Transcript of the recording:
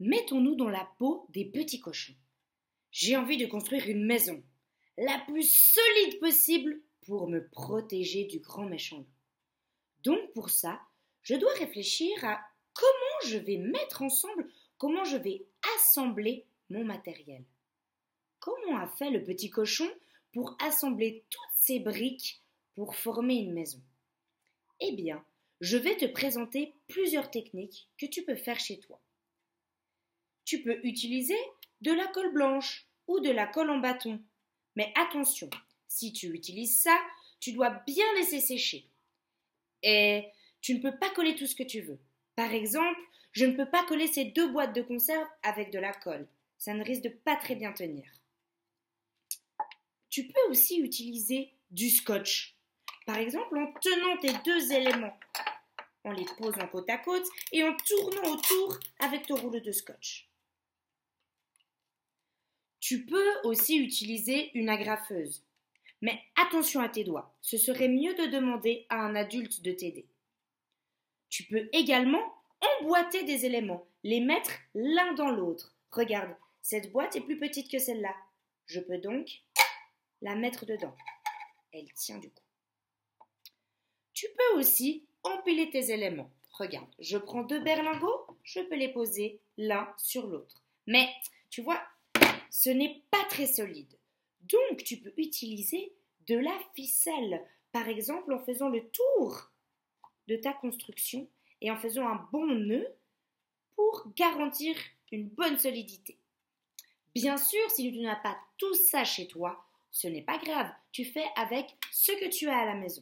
Mettons-nous dans la peau des petits cochons. J'ai envie de construire une maison, la plus solide possible pour me protéger du grand méchant. Donc pour ça, je dois réfléchir à comment je vais mettre ensemble, comment je vais assembler mon matériel. Comment a fait le petit cochon pour assembler toutes ces briques pour former une maison? Eh bien, je vais te présenter plusieurs techniques que tu peux faire chez toi. Tu peux utiliser de la colle blanche ou de la colle en bâton. Mais attention, si tu utilises ça, tu dois bien laisser sécher. Et tu ne peux pas coller tout ce que tu veux. Par exemple, je ne peux pas coller ces deux boîtes de conserve avec de la colle. Ça ne risque de pas très bien tenir. Tu peux aussi utiliser du scotch. Par exemple, en tenant tes deux éléments, en les posant côte à côte et en tournant autour avec ton rouleau de scotch. Tu peux aussi utiliser une agrafeuse. Mais attention à tes doigts, ce serait mieux de demander à un adulte de t'aider. Tu peux également emboîter des éléments, les mettre l'un dans l'autre. Regarde, cette boîte est plus petite que celle-là. Je peux donc la mettre dedans. Elle tient du coup. Tu peux aussi empiler tes éléments. Regarde, je prends deux berlingots, je peux les poser l'un sur l'autre. Mais, tu vois, ce n'est pas très solide. Donc, tu peux utiliser de la ficelle, par exemple en faisant le tour de ta construction et en faisant un bon nœud pour garantir une bonne solidité. Bien sûr, si tu n'as pas tout ça chez toi, ce n'est pas grave, tu fais avec ce que tu as à la maison.